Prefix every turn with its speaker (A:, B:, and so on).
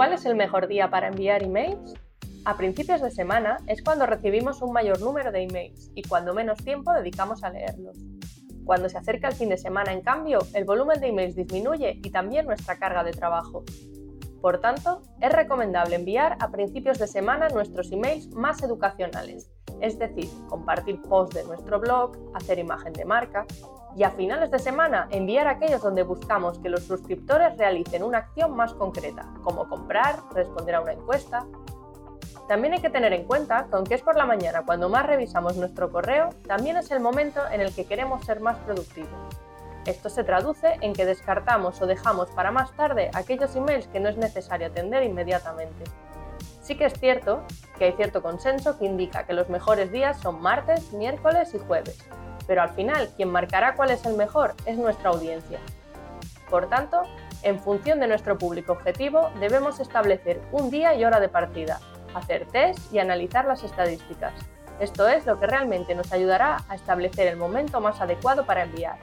A: ¿Cuál es el mejor día para enviar emails? A principios de semana es cuando recibimos un mayor número de emails y cuando menos tiempo dedicamos a leerlos. Cuando se acerca el fin de semana, en cambio, el volumen de emails disminuye y también nuestra carga de trabajo. Por tanto, es recomendable enviar a principios de semana nuestros emails más educacionales, es decir, compartir posts de nuestro blog, hacer imagen de marca, y a finales de semana enviar aquellos donde buscamos que los suscriptores realicen una acción más concreta, como comprar, responder a una encuesta, también hay que tener en cuenta que aunque es por la mañana cuando más revisamos nuestro correo, también es el momento en el que queremos ser más productivos. Esto se traduce en que descartamos o dejamos para más tarde aquellos emails que no es necesario atender inmediatamente. Sí que es cierto que hay cierto consenso que indica que los mejores días son martes, miércoles y jueves, pero al final quien marcará cuál es el mejor es nuestra audiencia. Por tanto, en función de nuestro público objetivo, debemos establecer un día y hora de partida, hacer test y analizar las estadísticas. Esto es lo que realmente nos ayudará a establecer el momento más adecuado para enviar.